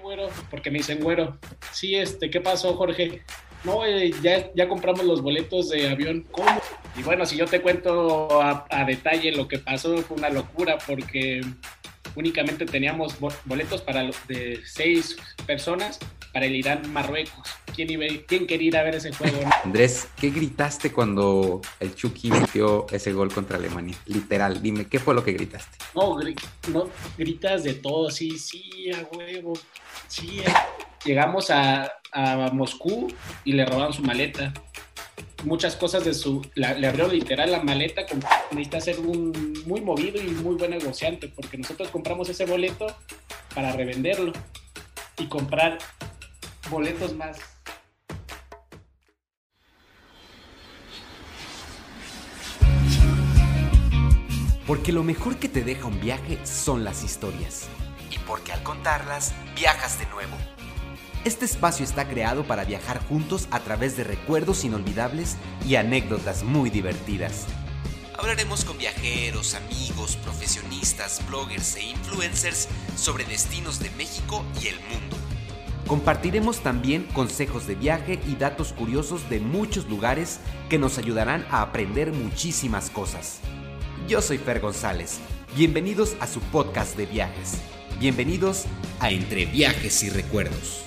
güero, porque me dicen güero. Sí, este, ¿qué pasó, Jorge? No, eh, ya, ya compramos los boletos de avión. ¿Cómo? Y bueno, si yo te cuento a, a detalle lo que pasó, fue una locura porque únicamente teníamos boletos para de seis personas para el Irán-Marruecos. ¿Quién, ¿Quién, quería ir a ver ese juego? Andrés, ¿qué gritaste cuando el Chucky metió ese gol contra Alemania? Literal, dime, ¿qué fue lo que gritaste? No, no gritas de todo, sí, sí, a huevo, sí. Llegamos a, a Moscú y le robaron su maleta muchas cosas de su, le abrió literal la maleta, con, necesita ser un muy movido y muy buen negociante, porque nosotros compramos ese boleto para revenderlo y comprar boletos más. Porque lo mejor que te deja un viaje son las historias. Porque al contarlas, viajas de nuevo. Este espacio está creado para viajar juntos a través de recuerdos inolvidables y anécdotas muy divertidas. Hablaremos con viajeros, amigos, profesionistas, bloggers e influencers sobre destinos de México y el mundo. Compartiremos también consejos de viaje y datos curiosos de muchos lugares que nos ayudarán a aprender muchísimas cosas. Yo soy Fer González. Bienvenidos a su podcast de viajes. Bienvenidos a Entre Viajes y Recuerdos.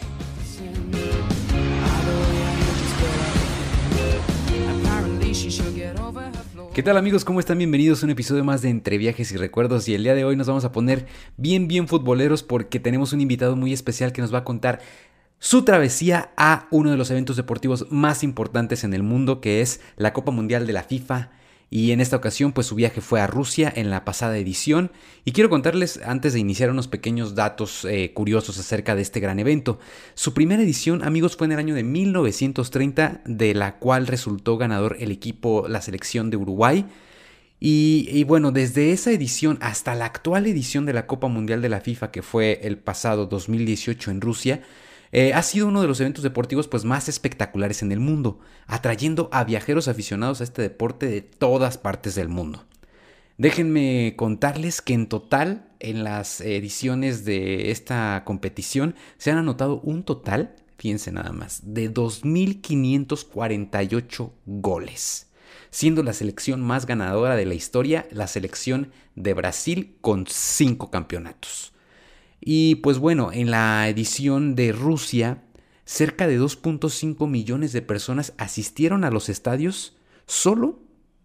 ¿Qué tal amigos? ¿Cómo están? Bienvenidos a un episodio más de Entre Viajes y Recuerdos y el día de hoy nos vamos a poner bien bien futboleros porque tenemos un invitado muy especial que nos va a contar su travesía a uno de los eventos deportivos más importantes en el mundo que es la Copa Mundial de la FIFA y en esta ocasión pues su viaje fue a Rusia en la pasada edición y quiero contarles antes de iniciar unos pequeños datos eh, curiosos acerca de este gran evento. Su primera edición amigos fue en el año de 1930 de la cual resultó ganador el equipo, la selección de Uruguay. Y, y, bueno, desde esa edición hasta la actual edición de la Copa Mundial de la FIFA, que fue el pasado 2018 en Rusia, eh, ha sido uno de los eventos deportivos pues, más espectaculares en el mundo, atrayendo a viajeros aficionados a este deporte de todas partes del mundo. Déjenme contarles que en total en las ediciones de esta competición se han anotado un total, fíjense nada más, de 2.548 goles, siendo la selección más ganadora de la historia la selección de Brasil con 5 campeonatos. Y pues bueno, en la edición de Rusia, cerca de 2.5 millones de personas asistieron a los estadios solo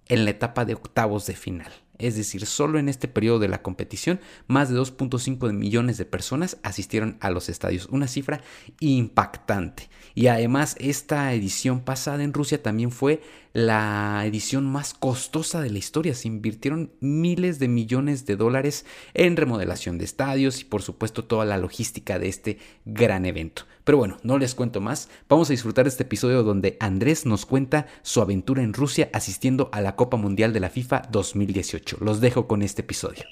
en la etapa de octavos de final. Es decir, solo en este periodo de la competición, más de 2.5 millones de personas asistieron a los estadios. Una cifra impactante. Y además, esta edición pasada en Rusia también fue la edición más costosa de la historia. Se invirtieron miles de millones de dólares en remodelación de estadios y por supuesto toda la logística de este gran evento. Pero bueno, no les cuento más. Vamos a disfrutar este episodio donde Andrés nos cuenta su aventura en Rusia asistiendo a la Copa Mundial de la FIFA 2018. Los dejo con este episodio.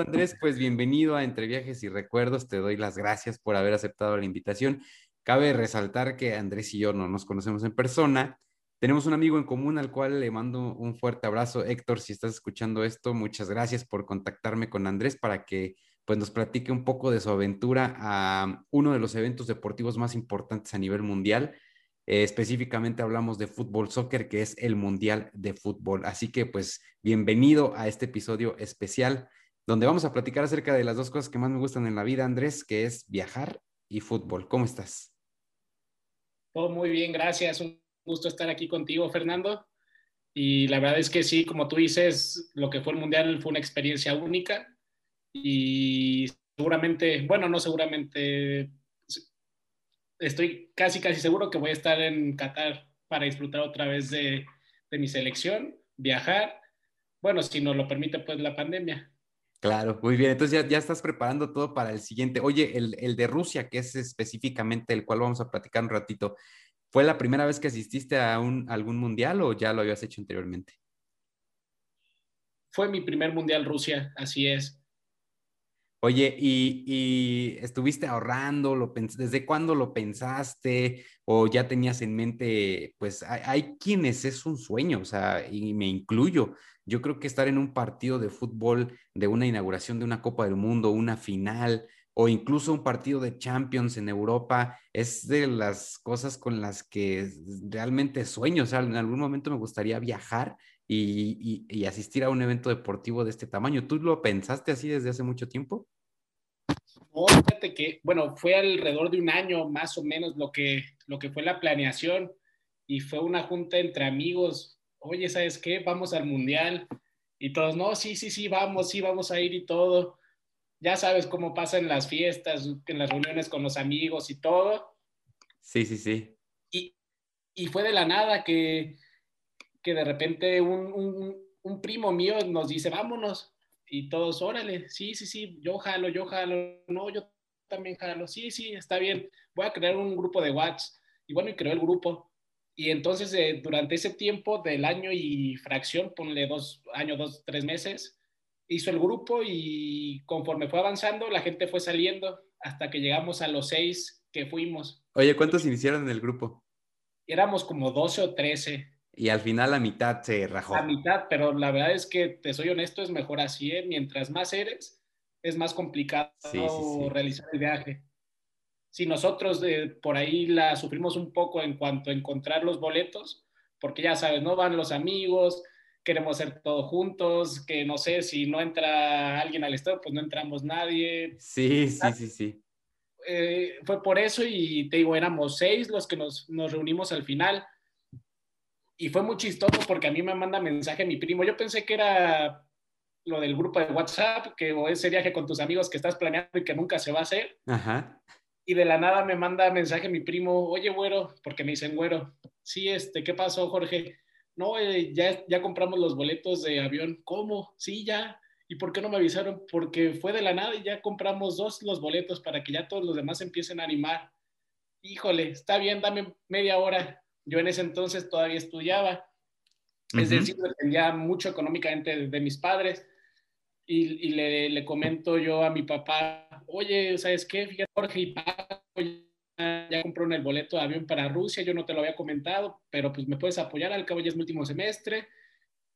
Andrés, pues bienvenido a Entre Viajes y Recuerdos. Te doy las gracias por haber aceptado la invitación. Cabe resaltar que Andrés y yo no nos conocemos en persona. Tenemos un amigo en común al cual le mando un fuerte abrazo. Héctor, si estás escuchando esto, muchas gracias por contactarme con Andrés para que pues, nos platique un poco de su aventura a uno de los eventos deportivos más importantes a nivel mundial. Eh, específicamente hablamos de fútbol soccer, que es el Mundial de Fútbol. Así que pues bienvenido a este episodio especial donde vamos a platicar acerca de las dos cosas que más me gustan en la vida, Andrés, que es viajar y fútbol. ¿Cómo estás? Todo muy bien, gracias. Un gusto estar aquí contigo, Fernando. Y la verdad es que sí, como tú dices, lo que fue el Mundial fue una experiencia única y seguramente, bueno, no seguramente, estoy casi, casi seguro que voy a estar en Qatar para disfrutar otra vez de, de mi selección, viajar, bueno, si nos lo permite pues la pandemia. Claro, muy bien. Entonces ya, ya estás preparando todo para el siguiente. Oye, el, el, de Rusia, que es específicamente el cual vamos a platicar un ratito, ¿fue la primera vez que asististe a, un, algún mundial o ya lo habías hecho anteriormente? Fue mi primer mundial Rusia, así es. Oye, ¿y, estuviste ahorrando? Lo ¿Desde cuándo lo pensaste? ¿O ya tenías en mente? Pues hay, quienes es un sueño, o sea, y me incluyo. Yo creo que estar en un partido de fútbol, de una inauguración de una Copa del Mundo, una final, o incluso un partido de Champions en Europa, es de las cosas con las que realmente sueño. O sea, en algún momento me gustaría viajar y, y, asistir a un evento deportivo de este tamaño. ¿Tú lo pensaste así desde hace mucho tiempo? No, fíjate que, bueno, fue alrededor de un año más o menos lo que, lo que fue la planeación y fue una junta entre amigos. Oye, ¿sabes qué? Vamos al mundial. Y todos, no, sí, sí, sí, vamos, sí, vamos a ir y todo. Ya sabes cómo pasa en las fiestas, en las reuniones con los amigos y todo. Sí, sí, sí. Y, y fue de la nada que, que de repente un, un, primo mío nos dice, vámonos. Y todos, órale, sí, sí, sí, yo jalo, yo jalo, no, yo también jalo, sí, sí, está bien, voy a crear un grupo de WhatsApp. Y bueno, y creó el grupo. Y entonces, eh, durante ese tiempo del año y fracción, ponle dos años, dos, tres meses, hizo el grupo y conforme fue avanzando, la gente fue saliendo hasta que llegamos a los seis que fuimos. Oye, ¿cuántos iniciaron en el grupo? Éramos como 12 o 13 y al final la mitad se rajó. La mitad, pero la verdad es que, te soy honesto, es mejor así, ¿eh? Mientras más eres, es más complicado realizar el viaje. Si nosotros por ahí la sufrimos un poco en cuanto a encontrar los boletos, porque ya sabes, no van los amigos, queremos ser todos juntos, que no sé, si no entra alguien al estado, pues no entramos nadie. Sí, sí, sí, sí. Eh, fue por eso y te digo, éramos seis los que nos, nos reunimos al final y fue muy chistoso porque a mí me manda mensaje mi primo. Yo pensé que era lo del grupo de WhatsApp, que o ese viaje con tus amigos que estás planeando y que nunca se va a hacer. Ajá. Y de la nada me manda mensaje mi primo, oye, güero, porque me dicen güero. Sí, este, ¿qué pasó, Jorge? No, eh, ya, ya compramos los boletos de avión. ¿Cómo? Sí, ya. ¿Y por qué no me avisaron? Porque fue de la nada y ya compramos dos los boletos para que ya todos los demás empiecen a animar. Híjole, está bien, dame media hora. Yo en ese entonces todavía estudiaba, es decir, dependía mucho económicamente de, mis padres. Y, le, le, comento yo a mi papá, oye, ¿sabes qué? Fíjate, Jorge y Paco ya, compró el boleto de avión para Rusia, yo no te lo había comentado, pero pues me puedes apoyar, al cabo ya es mi último semestre,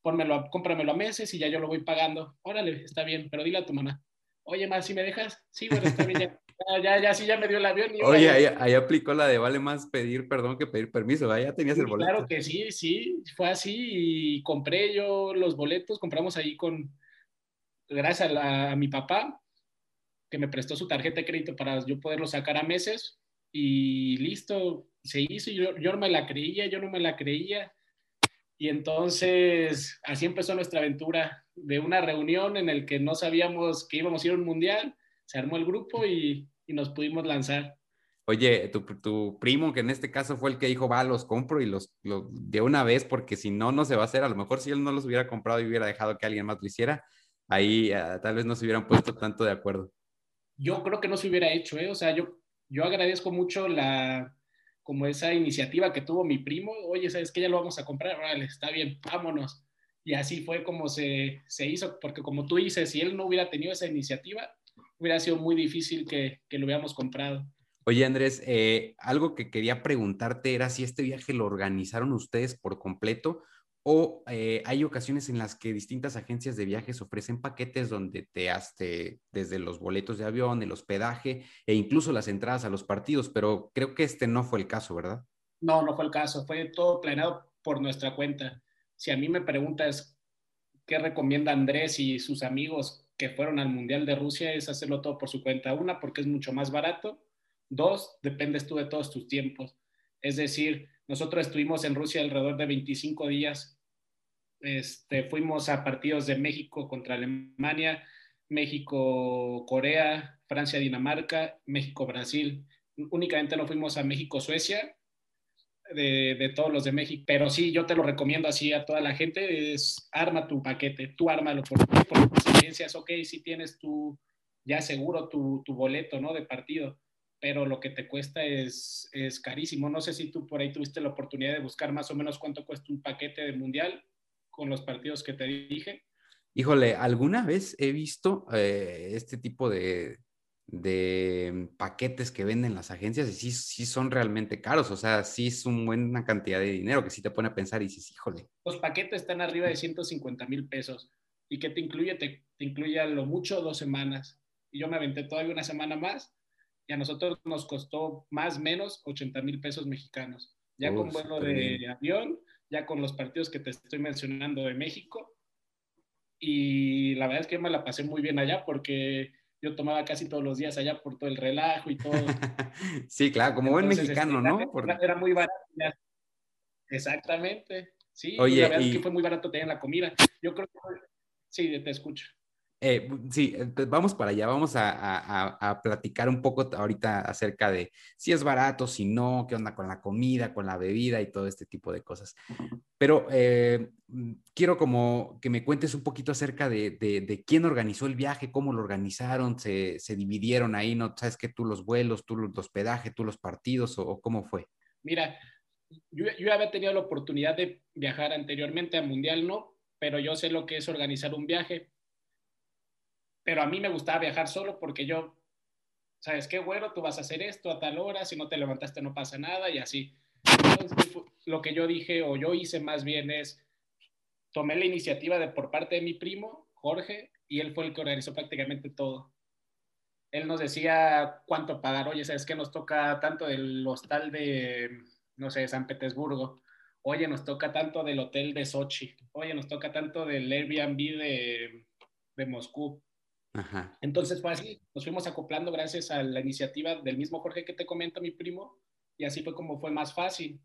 pónmelo, cómpramelo a meses y ya yo lo voy pagando. Órale, está bien, pero dile a tu mamá. Oye, más, si me dejas? Sí, bueno, está bien, ya. Ya, ya, sí, ya me dio el avión. Oye, ahí, aplicó la de vale más pedir perdón que pedir permiso, ya tenías el boleto. Claro que sí, sí, fue así y compré yo los boletos, compramos ahí con, gracias a, mi papá, que me prestó su tarjeta de crédito para yo poderlo sacar a meses y listo, se hizo, yo, yo no me la creía, yo no me la creía. Y entonces así empezó nuestra aventura de una reunión en el que no sabíamos que íbamos a ir a un mundial se armó el grupo y, nos pudimos lanzar. Oye, tu, primo, que en este caso fue el que dijo, va, los compro y los, de una vez, porque si no, no se va a hacer. A lo mejor si él no los hubiera comprado y hubiera dejado que alguien más lo hiciera, ahí ah, tal vez no se hubieran puesto tanto de acuerdo. Yo creo que no se hubiera hecho, ¿eh? O sea, yo, yo agradezco mucho la, como esa iniciativa que tuvo mi primo. Oye, ¿sabes que Ya lo vamos a comprar, vale, está bien, vámonos. Y así fue como se, se hizo, porque como tú dices, si él no hubiera tenido esa iniciativa, hubiera sido muy difícil que, lo hubiéramos comprado. Oye, Andrés, eh, algo que quería preguntarte era si este viaje lo organizaron ustedes por completo o eh, hay ocasiones en las que distintas agencias de viajes ofrecen paquetes donde te haste desde los boletos de avión, el hospedaje e incluso las entradas a los partidos, pero creo que este no fue el caso, ¿verdad? No, no fue el caso, fue todo planeado por nuestra cuenta. Si a mí me preguntas qué recomienda Andrés y sus amigos que fueron al Mundial de Rusia es hacerlo todo por su cuenta. Una, porque es mucho más barato. Dos, dependes tú de todos tus tiempos. Es decir, nosotros estuvimos en Rusia alrededor de 25 días. Este, fuimos a partidos de México contra Alemania, México, Corea, Francia, Dinamarca, México, Brasil. Únicamente no fuimos a México, Suecia de, todos los de México. Pero sí, yo te lo recomiendo así a toda la gente, es arma tu paquete, tú ármalo por experiencias, ok, si tienes tu, ya seguro tu, tu, boleto, ¿no? De partido, pero lo que te cuesta es, es carísimo. No sé si tú por ahí tuviste la oportunidad de buscar más o menos cuánto cuesta un paquete de mundial con los partidos que te dije. Híjole, alguna vez he visto eh, este tipo de, de paquetes que venden las agencias y sí, sí son realmente caros, o sea, sí es una buena cantidad de dinero que sí te pone a pensar y dices, híjole. Los paquetes están arriba de 150 mil pesos y que te incluye, te, te incluye a lo mucho dos semanas. Y yo me aventé todavía una semana más y a nosotros nos costó más o menos 80 mil pesos mexicanos, ya con vuelo de avión, ya con los partidos que te estoy mencionando de México y la verdad es que me la pasé muy bien allá porque yo tomaba casi todos los días allá por todo el relajo y todo. sí, claro, como buen mexicano, este, ¿no? Era, era, muy barato. Exactamente. Sí, Oye, la verdad es que fue muy barato tener la comida. Yo creo que sí, te escucho. Eh, sí, eh, pues vamos para allá, vamos a, a, a, platicar un poco ahorita acerca de si es barato, si no, qué onda con la comida, con la bebida y todo este tipo de cosas. Pero eh, mm, quiero como que me cuentes un poquito acerca de, de, de quién organizó el viaje, cómo lo organizaron, se, se, dividieron ahí, ¿no? ¿Sabes que tú los vuelos, tú los hospedaje, tú los partidos o, o cómo fue? Mira, yo, yo había tenido la oportunidad de viajar anteriormente a Mundial, ¿no? Pero yo sé lo que es organizar un viaje pero a mí me gustaba viajar solo porque yo, ¿sabes qué, güero? Tú vas a hacer esto a tal hora, si no te levantaste no pasa nada y así. Entonces, lo que yo dije o yo hice más bien es, tomé la iniciativa de por parte de mi primo, Jorge, y él fue el que organizó prácticamente todo. Él nos decía cuánto pagar, oye, ¿sabes qué? Nos toca tanto del hostal de, no sé, San Petersburgo, oye, nos toca tanto del hotel de Sochi, oye, nos toca tanto del Airbnb de, de Moscú. Ajá. Entonces fue así, nos fuimos acoplando gracias a la iniciativa del mismo Jorge que te comenta mi primo, y así fue como fue más fácil.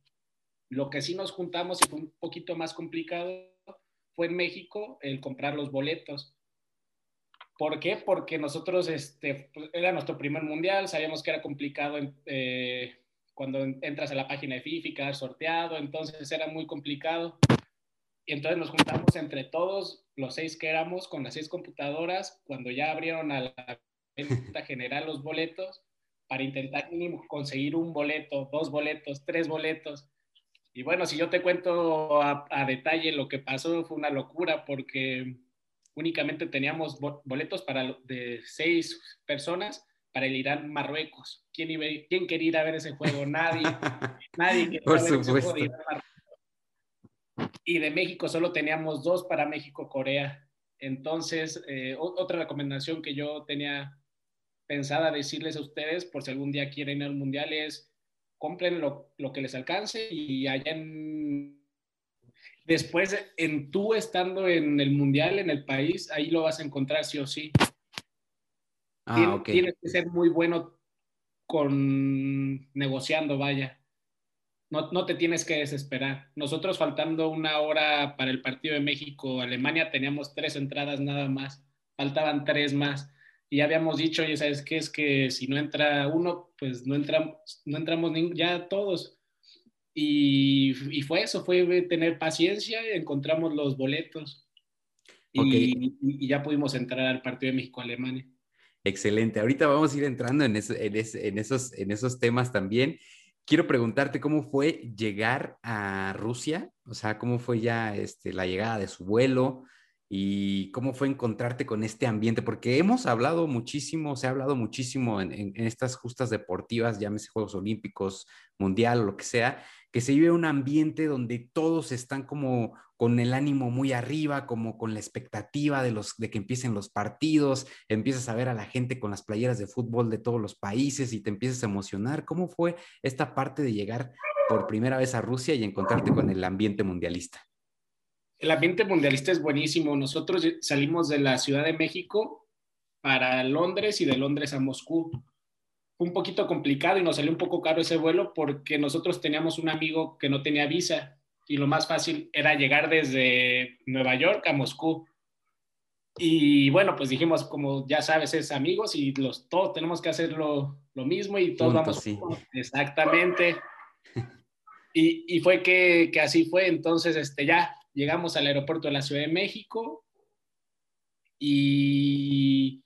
Lo que sí nos juntamos y fue un poquito más complicado fue en México el comprar los boletos. ¿Por qué? Porque nosotros, este, pues, era nuestro primer mundial, sabíamos que era complicado eh, cuando entras a la página de FIFA y sorteado, entonces era muy complicado. Y entonces nos juntamos entre todos, los seis que éramos, con las seis computadoras, cuando ya abrieron a la venta general los boletos, para intentar conseguir un boleto, dos boletos, tres boletos. Y bueno, si yo te cuento a, a detalle lo que pasó, fue una locura porque únicamente teníamos boletos para de seis personas para el Irán-Marruecos. ¿Quién, ¿Quién, quería ir a ver ese juego? Nadie. Nadie quería Por ver supuesto. ese juego de y de México solo teníamos dos para México-Corea. Entonces, eh, otra recomendación que yo tenía pensada decirles a ustedes, por si algún día quieren ir al Mundial, es compren lo, lo que les alcance y en... Después, en tú estando en el Mundial, en el país, ahí lo vas a encontrar sí o sí. Ah, Tien, okay. Tienes que ser muy bueno con negociando, vaya no, no, te tienes que desesperar. Nosotros faltando una hora para el partido de México-Alemania teníamos tres entradas nada más, faltaban tres más. Y ya habíamos dicho, oye, ¿sabes qué? Es que si no entra uno, pues no entramos, no entramos ya todos. Y, y, fue eso, fue tener paciencia, encontramos los boletos y, okay. y, ya pudimos entrar al partido de México-Alemania. Excelente. Ahorita vamos a ir entrando en, eso, en, en, esos, en esos temas también quiero preguntarte cómo fue llegar a Rusia, o sea, cómo fue ya este, la llegada de su vuelo y cómo fue encontrarte con este ambiente, porque hemos hablado muchísimo, se ha hablado muchísimo en, estas justas deportivas, llámese Juegos Olímpicos, Mundial o lo que sea, que se vive un ambiente donde todos están como con el ánimo muy arriba, como con la expectativa de, los, de que empiecen los partidos, empiezas a ver a la gente con las playeras de fútbol de todos los países y te empiezas a emocionar. ¿Cómo fue esta parte de llegar por primera vez a Rusia y encontrarte con el ambiente mundialista? El ambiente mundialista es buenísimo. Nosotros salimos de la Ciudad de México para Londres y de Londres a Moscú. Fue un poquito complicado y nos salió un poco caro ese vuelo porque nosotros teníamos un amigo que no tenía visa y lo más fácil era llegar desde Nueva York a Moscú. Y bueno, pues dijimos, como ya sabes, es amigos y los, todos tenemos que hacer lo, lo mismo y todos Punto, vamos. Sí. Exactamente. Y, y fue que, que, así fue. Entonces, este, ya llegamos al aeropuerto de la Ciudad de México y,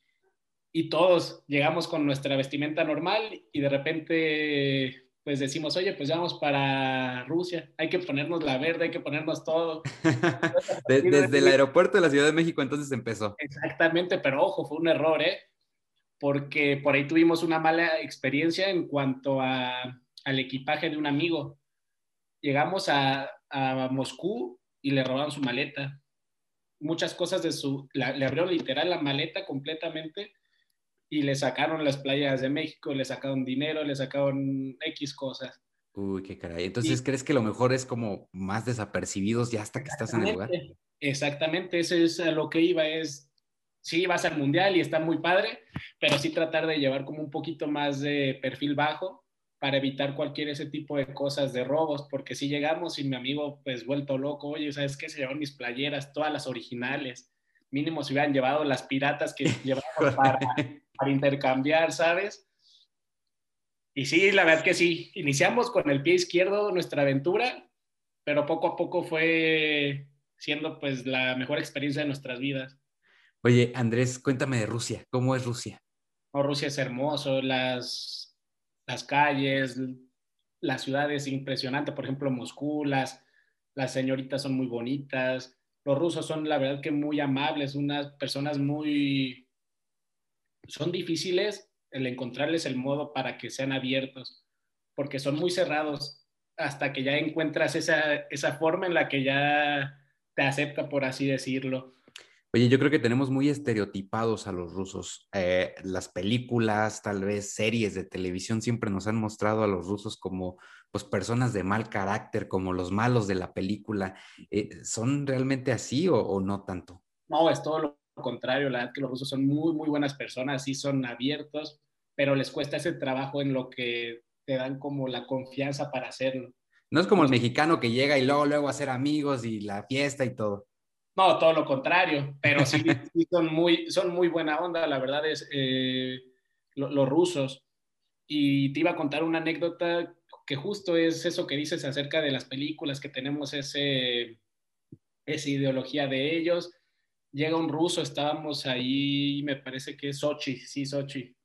y todos llegamos con nuestra vestimenta normal y de repente pues decimos, oye, pues vamos para Rusia, hay que ponernos la verde, hay que ponernos todo. desde el aeropuerto de la Ciudad de México entonces empezó. Exactamente, pero ojo, fue un error, ¿eh? Porque por ahí tuvimos una mala experiencia en cuanto a, al equipaje de un amigo. Llegamos a, a Moscú y le robaron su maleta. Muchas cosas de su, le abrió literal la maleta completamente y le sacaron las playas de México, le sacaron dinero, le sacaron X cosas. Uy, qué caray. Entonces, ¿crees que lo mejor es como más desapercibidos ya hasta que estás en el lugar? Exactamente, eso es a lo que iba, es, sí, vas al mundial y está muy padre, pero sí tratar de llevar como un poquito más de perfil bajo para evitar cualquier ese tipo de cosas de robos, porque si llegamos y mi amigo pues vuelto loco, oye, ¿sabes qué? Se llevaron mis playeras, todas las originales, mínimo se hubieran llevado las piratas que llevamos para, para intercambiar, ¿sabes? Y sí, la verdad que sí, iniciamos con el pie izquierdo nuestra aventura, pero poco a poco fue siendo pues la mejor experiencia de nuestras vidas. Oye, Andrés, cuéntame de Rusia, ¿cómo es Rusia? Rusia es hermoso, las, las calles, la ciudad es impresionante, por ejemplo, Moscú, las, las señoritas son muy bonitas, los rusos son la verdad que muy amables, unas personas muy, son difíciles el encontrarles el modo para que sean abiertos, porque son muy cerrados hasta que ya encuentras esa, esa forma en la que ya te acepta, por así decirlo. Oye, yo creo que tenemos muy estereotipados a los rusos. Eh, las películas, tal vez series de televisión siempre nos han mostrado a los rusos como pues personas de mal carácter, como los malos de la película. Eh, ¿Son realmente así o, o, no tanto? No, es todo lo contrario, la verdad que los rusos son muy, muy buenas personas, sí son abiertos, pero les cuesta ese trabajo en lo que te dan como la confianza para hacerlo. No es como el mexicano que llega y luego, luego hacer amigos y la fiesta y todo. No, todo lo contrario, pero sí, son, muy, son muy buena onda, la verdad es, eh, los rusos. Y te iba a contar una anécdota que justo es eso que dices acerca de las películas, que tenemos ese, esa ideología de ellos llega un ruso, estábamos ahí, me parece que es Sochi, sí, Sochi,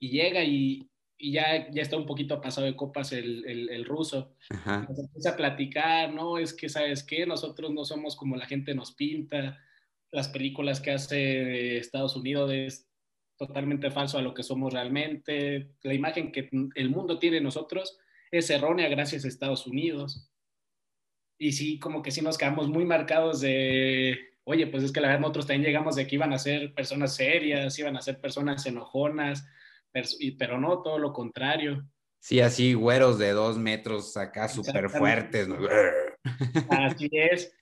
y llega y, y ya, ya está un poquito pasado de copas el, el, el ruso. Nos empieza a platicar, no, es que, ¿sabes qué? Nosotros no somos como la gente nos pinta, las películas que hace Estados Unidos es totalmente falso a lo que somos realmente, la imagen que el mundo tiene de nosotros es errónea gracias a Estados Unidos. Y sí, como que sí nos quedamos muy marcados de, oye, pues es que la verdad nosotros también llegamos de que iban a ser personas serias, iban a ser personas enojonas, pero no, todo lo contrario. Sí, así güeros de dos metros acá súper fuertes. Así es.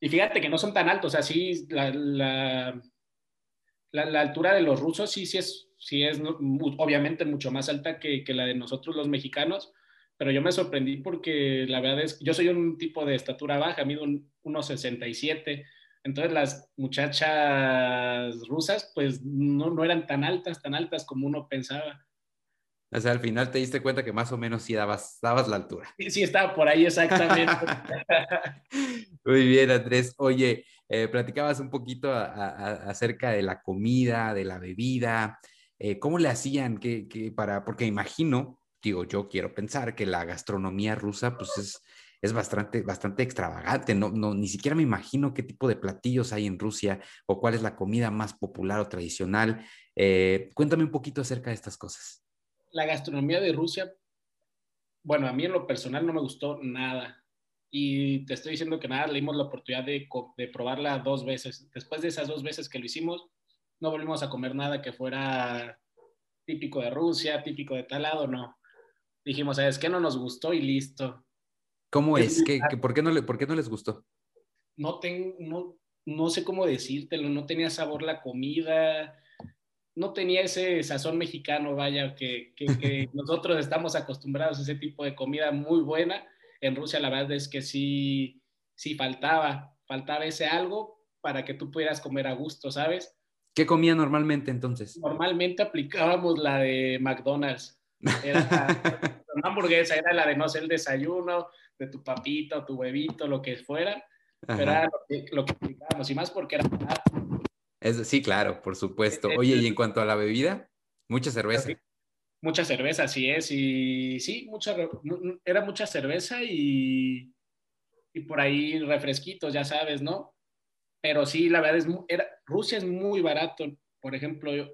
Y fíjate que no son tan altos, así la, la, la, altura de los rusos sí, sí es, sí es obviamente mucho más alta que, que la de nosotros los mexicanos, pero yo me sorprendí porque la verdad es, yo soy un tipo de estatura baja, mido unos 67, entonces las muchachas rusas pues no, no eran tan altas, tan altas como uno pensaba. O sea, al final te diste cuenta que más o menos sí dabas, dabas la altura. Sí, sí, estaba por ahí exactamente. Muy bien, Andrés. Oye, eh, platicabas un poquito acerca de la comida, de la bebida. Eh, ¿Cómo le hacían que, que, para, porque imagino, digo, yo quiero pensar que la gastronomía rusa pues es, es bastante, bastante extravagante. No, no, ni siquiera me imagino qué tipo de platillos hay en Rusia o cuál es la comida más popular o tradicional. Eh, cuéntame un poquito acerca de estas cosas. La gastronomía de Rusia, bueno, a mí en lo personal no me gustó nada. Y te estoy diciendo que nada, le dimos la oportunidad de, de probarla dos veces. Después de esas dos veces que lo hicimos, no volvimos a comer nada que fuera típico de Rusia, típico de tal lado, no. Dijimos, ¿sabes qué? No nos gustó y listo. ¿Cómo es? ¿Qué, qué, por, qué no le, ¿Por qué no les gustó? No, tengo, no, no sé cómo decírtelo, no tenía sabor la comida, no tenía ese sazón mexicano, vaya, que, que, que nosotros estamos acostumbrados a ese tipo de comida muy buena. En Rusia la verdad es que sí, sí faltaba, faltaba ese algo para que tú pudieras comer a gusto, ¿sabes? ¿Qué comía normalmente entonces? Normalmente aplicábamos la de McDonald's. Era una hamburguesa, era la de no sé, el desayuno, de tu papito, tu huevito, lo que fuera, pero era lo que, lo que aplicábamos, y más porque era es, sí, claro, por supuesto. Oye, y en cuanto a la bebida, mucha cerveza. Mucha cerveza, así es, y sí, mucha, era mucha cerveza y, y por ahí refresquitos, ya sabes, ¿no? Pero sí, la verdad es, era, Rusia es muy barato. Por ejemplo, yo,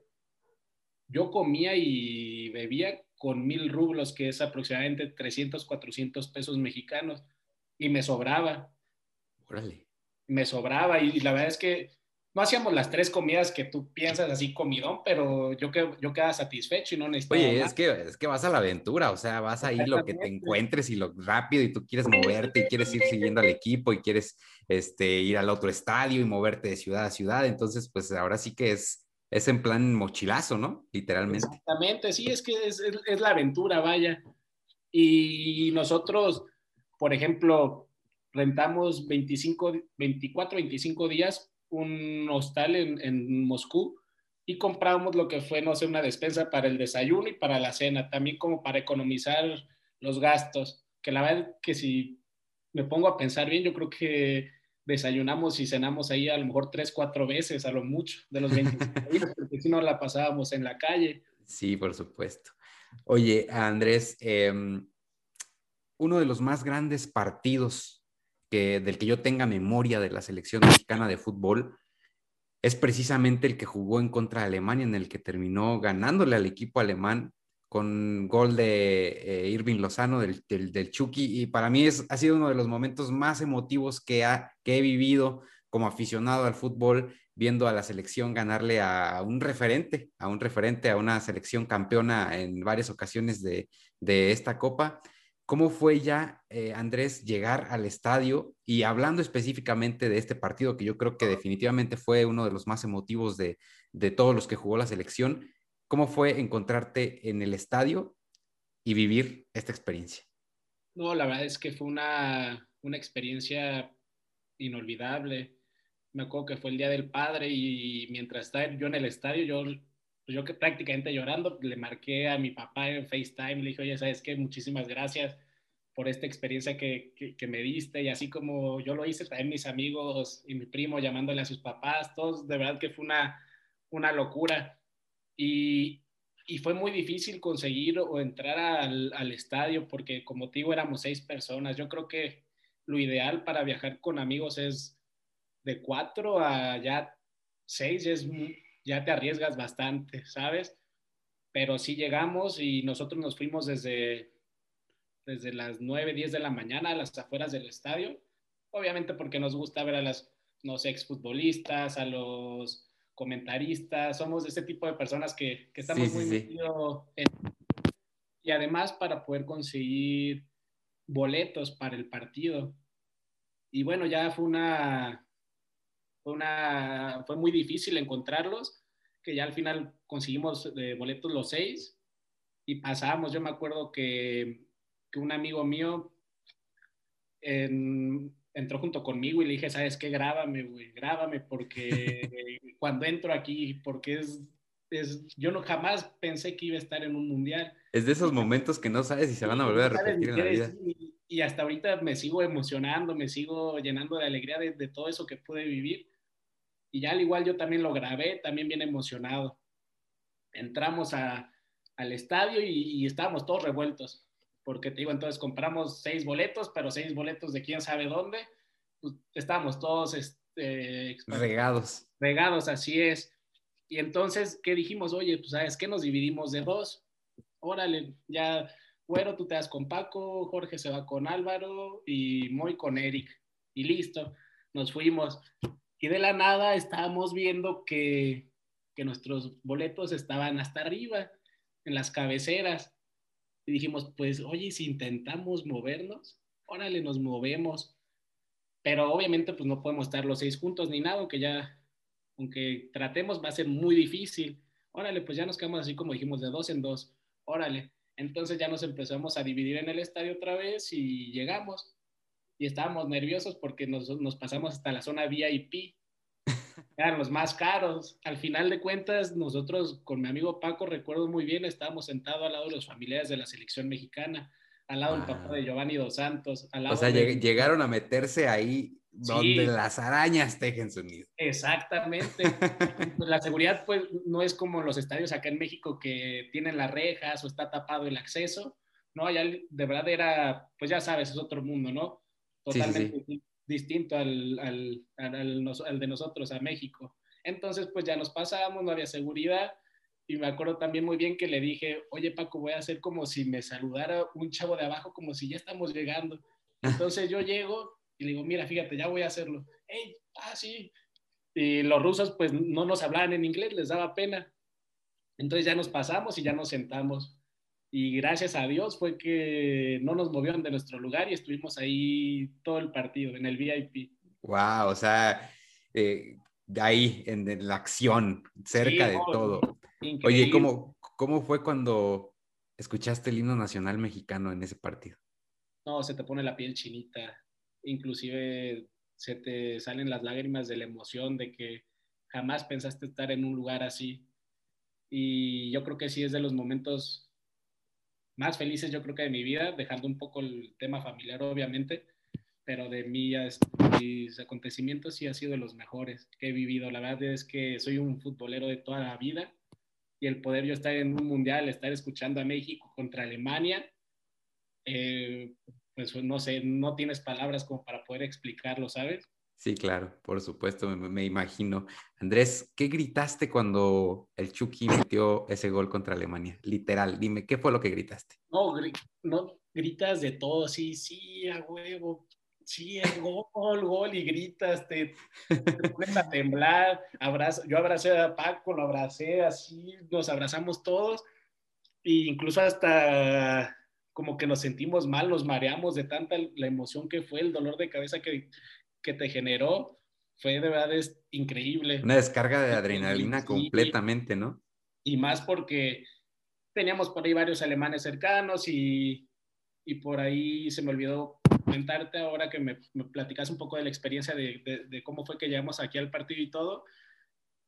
yo comía y bebía con mil rublos, que es aproximadamente 300, 400 pesos mexicanos, y me sobraba. Órale. Me sobraba, y, la verdad es que no hacíamos las tres comidas que tú piensas así comidón, pero yo, que, yo quedaba satisfecho y no necesitaba. Oye, es que, es que vas a la aventura, o sea, vas ahí lo que te encuentres y lo rápido y tú quieres moverte y quieres ir siguiendo al equipo y quieres este, ir al otro estadio y moverte de ciudad a ciudad. Entonces, pues ahora sí que es, es en plan mochilazo, ¿no? Literalmente. Exactamente, sí, es que es, la aventura, vaya. Y nosotros, por ejemplo, rentamos 25, 24, 25 días un hostal en, Moscú y comprábamos lo que fue, no sé, una despensa para el desayuno y para la cena, también como para economizar los gastos, que la verdad que si me pongo a pensar bien, yo creo que desayunamos y cenamos ahí a lo mejor tres, cuatro veces a lo mucho de los 25 días, porque si no la pasábamos en la calle. Sí, por supuesto. Oye, Andrés, eh, uno de los más grandes partidos que, del que yo tenga memoria de la selección mexicana de fútbol es precisamente el que jugó en contra de Alemania, en el que terminó ganándole al equipo alemán con gol de eh, Irving Lozano del, del, Chucky. Y para mí es, ha sido uno de los momentos más emotivos que, ha, que he vivido como aficionado al fútbol, viendo a la selección ganarle a, un referente, a un referente, a una selección campeona en varias ocasiones de, de esta copa. ¿Cómo fue ya, eh, Andrés, llegar al estadio y hablando específicamente de este partido que yo creo que definitivamente fue uno de los más emotivos de, todos los que jugó la selección? ¿Cómo fue encontrarte en el estadio y vivir esta experiencia? No, la verdad es que fue una, una experiencia inolvidable. Me acuerdo que fue el Día del Padre y mientras estaba yo en el estadio, yo pues yo que prácticamente llorando, le marqué a mi papá en FaceTime, le dije, oye, ¿sabes qué? Muchísimas gracias por esta experiencia que, que, me diste y así como yo lo hice, también mis amigos y mi primo llamándole a sus papás, todos, de verdad que fue una, una locura. Y, y fue muy difícil conseguir o entrar al, al, estadio porque como te digo éramos seis personas. Yo creo que lo ideal para viajar con amigos es de cuatro a ya seis, es ya te arriesgas bastante, ¿sabes? Pero sí llegamos y nosotros nos fuimos desde, desde las 9, 10 de la mañana a las afueras del estadio, obviamente porque nos gusta ver a las, no sé, exfutbolistas, a los comentaristas, somos ese tipo de personas que, que estamos muy metidos en... Y además para poder conseguir boletos para el partido. Y bueno, ya fue una, fue, una, fue muy difícil encontrarlos, que ya al final conseguimos de boletos los seis y pasamos. Yo me acuerdo que, que un amigo mío entró junto conmigo y le dije, ¿sabes qué? Grábame, güey, grábame, porque cuando entro aquí, porque es, es, yo no jamás pensé que iba a estar en un mundial. Es de esos momentos que no sabes si se van a volver a repetir en la vida. Y, hasta ahorita me sigo emocionando, me sigo llenando de alegría de, de todo eso que pude vivir y ya al igual yo también lo grabé, también bien emocionado. Entramos a, al estadio y, estábamos todos revueltos, porque te digo, entonces compramos seis boletos, pero seis boletos de quién sabe dónde, pues estábamos todos este, regados. Regados, así es. Y entonces, ¿qué dijimos? Oye, pues sabes que nos dividimos de dos. Órale, ya, bueno, tú te das con Paco, Jorge se va con Álvaro y Moy con Eric. Y listo, nos fuimos. Y de la nada estábamos viendo que, que nuestros boletos estaban hasta arriba, en las cabeceras. Y dijimos, pues, oye, si intentamos movernos, órale, nos movemos. Pero obviamente, pues no podemos estar los seis juntos ni nada, aunque ya, aunque tratemos, va a ser muy difícil. Órale, pues ya nos quedamos así como dijimos, de dos en dos. Órale. Entonces ya nos empezamos a dividir en el estadio otra vez y llegamos y estábamos nerviosos porque nos, nos pasamos hasta la zona VIP. Eran los más caros. Al final de cuentas, nosotros con mi amigo Paco, recuerdo muy bien, estábamos sentados al lado de los familiares de la selección mexicana, al lado del papá de Giovanni Dos Santos. Al lado o sea, llegaron a meterse ahí donde las arañas tejen su nido. Exactamente. Pues, la seguridad pues no es como los estadios acá en México que tienen las rejas o está tapado el acceso, ¿no? Allá de verdad era, pues ya sabes, es otro mundo, ¿no? Totalmente distinto al, al, al, de nosotros, a México. Entonces, pues ya nos pasamos, no había seguridad. Y me acuerdo también muy bien que le dije, oye Paco, voy a hacer como si me saludara un chavo de abajo, como si ya estamos llegando. Entonces yo llego y le digo, mira, fíjate, ya voy a hacerlo. ¡Ey! Ah, sí. Y los rusos pues no nos hablaban en inglés, les daba pena. Entonces ya nos pasamos y ya nos sentamos. Y gracias a Dios fue que no nos movieron de nuestro lugar y estuvimos ahí todo el partido, en el VIP. Wow, o sea, eh, ahí en, la acción, cerca de todo. Oye, ¿cómo, ¿cómo fue cuando escuchaste el himno nacional mexicano en ese partido? No, se te pone la piel chinita inclusive se te salen las lágrimas de la emoción de que jamás pensaste estar en un lugar así. Y yo creo que sí es de los momentos más felices, yo creo que de mi vida, dejando un poco el tema familiar, obviamente, pero de mí, mis acontecimientos sí ha sido de los mejores que he vivido. La verdad es que soy un futbolero de toda la vida y el poder yo estar en un mundial, estar escuchando a México contra Alemania, eh, pues no sé, no tienes palabras como para poder explicarlo, ¿sabes? Sí, claro, por supuesto, me, imagino. Andrés, ¿qué gritaste cuando el Chucky metió ese gol contra Alemania? Literal, dime, ¿qué fue lo que gritaste? No, no gritas de todo, sí, sí, a huevo, sí, el gol, gol, y gritas, te, te pones a temblar, abrazo, yo abracé a Paco, lo abracé así, nos abrazamos todos, e incluso hasta como que nos sentimos mal, nos mareamos de tanta la emoción que fue, el dolor de cabeza que, que te generó, fue de verdad es increíble. Una descarga de adrenalina completamente, ¿no? Y más porque teníamos por ahí varios alemanes cercanos y, y por ahí se me olvidó comentarte ahora que me, me platicas un poco de la experiencia de, de, de, cómo fue que llegamos aquí al partido y todo.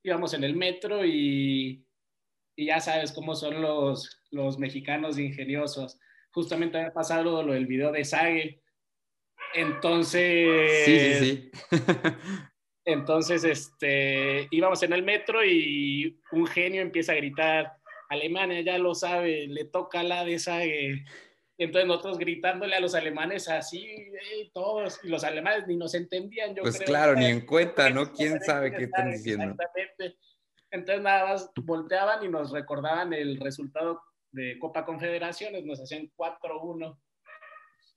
Íbamos en el metro y, y ya sabes cómo son los, los mexicanos ingeniosos justamente había pasado lo del video de Sage. Entonces. Sí, sí, sí. entonces, este, íbamos en el metro y un genio empieza a gritar: Alemania ya lo sabe, le toca la de Sage. Entonces nosotros gritándole a los alemanes así, todos, y los alemanes ni nos entendían, yo pues claro, ni en cuenta, ¿no? ¿Quién sabe qué están diciendo? Exactamente. Entonces nada más volteaban y nos recordaban el resultado de Copa Confederaciones, nos hacían 4-1.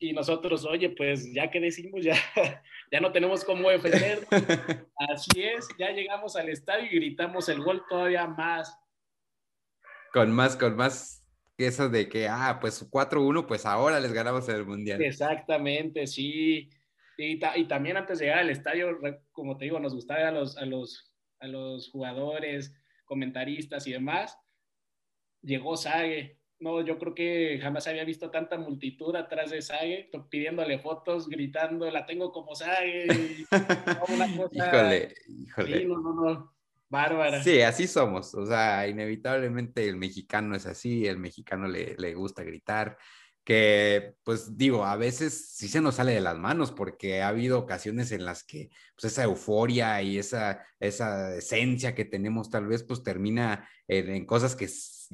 Y nosotros, oye, pues ya que decimos, ya, ya no tenemos cómo defender. Así es, ya llegamos al estadio y gritamos el gol todavía más. Con más, con más eso de que, ah, pues 4-1, pues ahora les ganamos el Mundial. Exactamente, sí. Y, y, también antes de llegar al estadio, como te digo, nos gustaba a los, a los, a los jugadores, comentaristas y demás, llegó Sage. No, yo creo que jamás había visto tanta multitud atrás de Sage, pidiéndole fotos, gritando, la tengo como Sage. híjole, híjole. Sí, no, no, no. Bárbara. Sí, así somos. O sea, inevitablemente el mexicano es así, el mexicano le, le gusta gritar que pues digo, a veces sí se nos sale de las manos porque ha habido ocasiones en las que pues esa euforia y esa, esa esencia que tenemos tal vez pues termina en, cosas que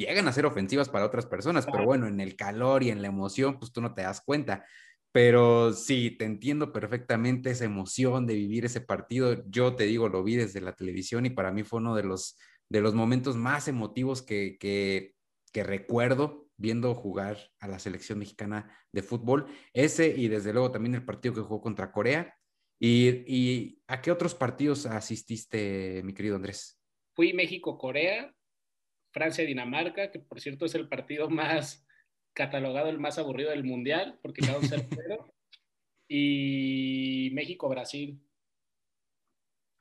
llegan a ser ofensivas para otras personas, pero bueno, en el calor y en la emoción pues tú no te das cuenta. Pero sí, te entiendo perfectamente esa emoción de vivir ese partido. Yo te digo, lo vi desde la televisión y para mí fue uno de los, de los momentos más emotivos que, que, que recuerdo viendo jugar a la selección mexicana de fútbol. Ese y desde luego también el partido que jugó contra Corea. ¿Y, a qué otros partidos asististe, mi querido Andrés? Fui México-Corea, Francia-Dinamarca, que por cierto es el partido más catalogado, el más aburrido del Mundial, porque quedó 0 y México-Brasil.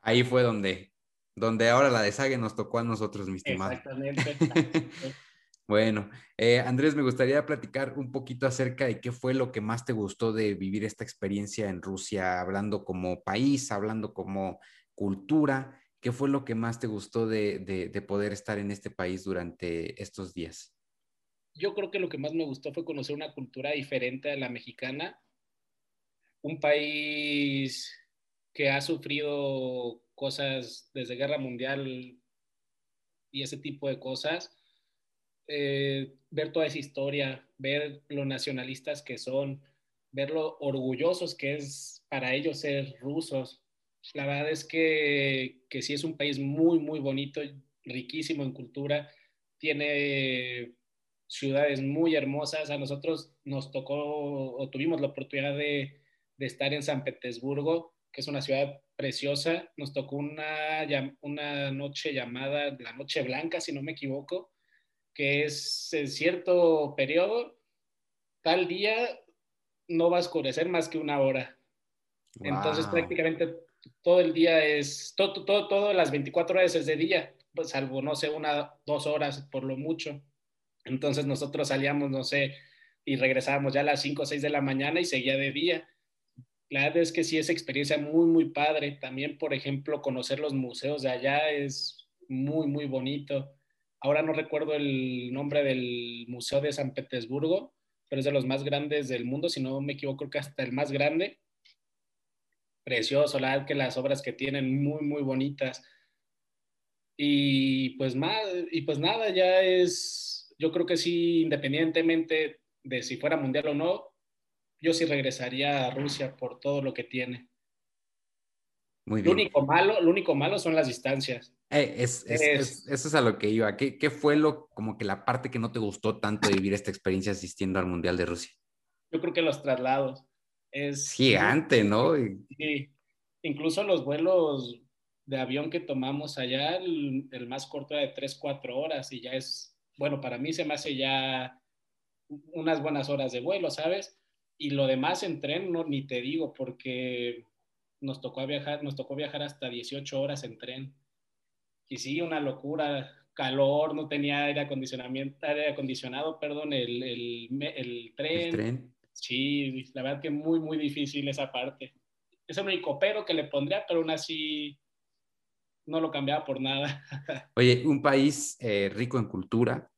Ahí fue donde, donde ahora la de nos tocó a nosotros, mi estimado. Exactamente. Bueno, eh, Andrés, me gustaría platicar un poquito acerca de qué fue lo que más te gustó de vivir esta experiencia en Rusia, hablando como país, hablando como cultura. ¿Qué fue lo que más te gustó de, de, poder estar en este país durante estos días? Yo creo que lo que más me gustó fue conocer una cultura diferente a la mexicana, un país que ha sufrido cosas desde guerra mundial y ese tipo de cosas, eh, ver toda esa historia, ver lo nacionalistas que son, ver lo orgullosos que es para ellos ser rusos. La verdad es que, que sí es un país muy, muy bonito, riquísimo en cultura, tiene ciudades muy hermosas. A nosotros nos tocó o tuvimos la oportunidad de, de estar en San Petersburgo, que es una ciudad preciosa. Nos tocó una, una noche llamada la Noche Blanca, si no me equivoco, que es en cierto periodo, tal día no va a oscurecer más que una hora. Entonces prácticamente todo el día es, todo, todo, todo, las 24 horas es de día, pues, salvo, no sé, una, dos horas por lo mucho. Entonces nosotros salíamos, no sé, y regresábamos ya a las 5 o 6 de la mañana y seguía de día. La verdad es que sí es experiencia muy, muy padre. También, por ejemplo, conocer los museos de allá es muy, muy bonito. Ahora no recuerdo el nombre del Museo de San Petersburgo, pero es de los más grandes del mundo, si no me equivoco, que hasta el más grande. Precioso, la verdad que las obras que tienen muy, muy bonitas. Y pues, más, y pues nada, ya es, yo creo que sí, independientemente de si fuera mundial o no, yo sí regresaría a Rusia por todo lo que tiene. Muy bien. Lo único malo, lo único malo son las distancias. Eh, es, eso es a lo que iba. ¿Qué, ¿Qué, fue lo, como que la parte que no te gustó tanto de vivir esta experiencia asistiendo al Mundial de Rusia? Yo creo que los traslados. Es gigante, ¿no? Sí. Incluso los vuelos de avión que tomamos allá, el, más corto era de 3, 4 horas y ya es, bueno, para mí se me hace ya unas buenas horas de vuelo, ¿sabes? Y lo demás en tren, no, ni te digo, porque nos tocó viajar, nos tocó viajar hasta 18 horas en tren y sí, una locura, calor, no tenía aire acondicionamiento, aire acondicionado, perdón, el, el, el, tren. el, tren. Sí, la verdad que muy, muy difícil esa parte. Es el único pero que le pondría, pero aún así no lo cambiaba por nada. Oye, un país eh, rico en cultura,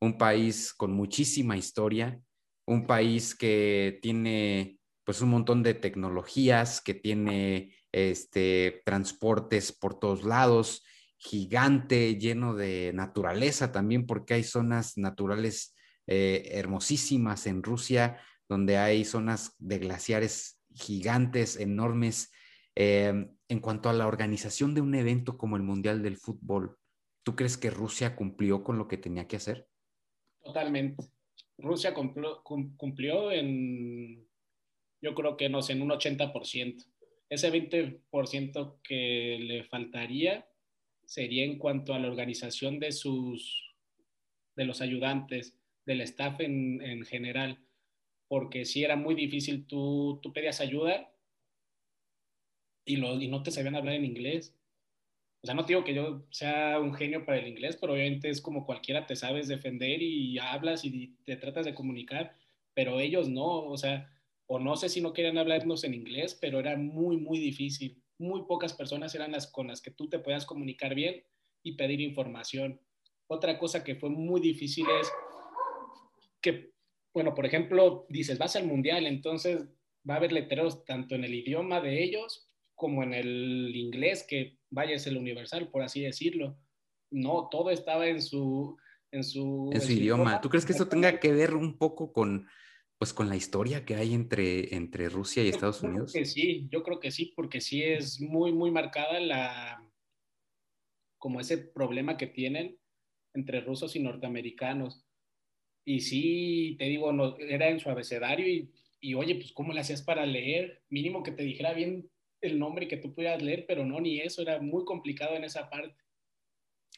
un país con muchísima historia, un país que tiene pues un montón de tecnologías, que tiene este, transportes por todos lados, gigante, lleno de naturaleza también, porque hay zonas naturales eh, hermosísimas en Rusia, donde hay zonas de glaciares gigantes, enormes. Em, en cuanto a la organización de un evento como el Mundial del Fútbol, ¿tú crees que Rusia cumplió con lo que tenía que hacer? Totalmente. Rusia cumplió, en, yo creo que no sé, en un 80%. Ese 20% que le faltaría sería en cuanto a la organización de sus, de los ayudantes, del staff en general, porque si era muy difícil, tú, tú pedías ayuda y, lo, y no te sabían hablar en inglés. O sea, no digo que yo sea un genio para el inglés, pero obviamente es como cualquiera, te sabes defender y hablas y te tratas de comunicar, pero ellos no, o sea, o no sé si no querían hablarnos en inglés, pero era muy, muy difícil muy pocas personas eran las con las que tú te podías comunicar bien y pedir información. Otra cosa que fue muy difícil es que, bueno, por ejemplo, dices, vas al mundial, entonces va a haber letreros tanto en el idioma de ellos como en el inglés, que vaya es el universal, por así decirlo. No, todo estaba en su, en su, en su idioma. ¿Tú crees que esto tenga que ver un poco con, pues con la historia que hay entre, entre Rusia y Estados Unidos? que sí, yo creo que sí, porque sí es muy, muy marcada la, como ese problema que tienen entre rusos y norteamericanos. Y sí, te digo, no, era en su abecedario y, y, oye, pues ¿cómo le hacías para leer? Mínimo que te dijera bien el nombre que tú pudieras leer, pero no, ni eso, era muy complicado en esa parte.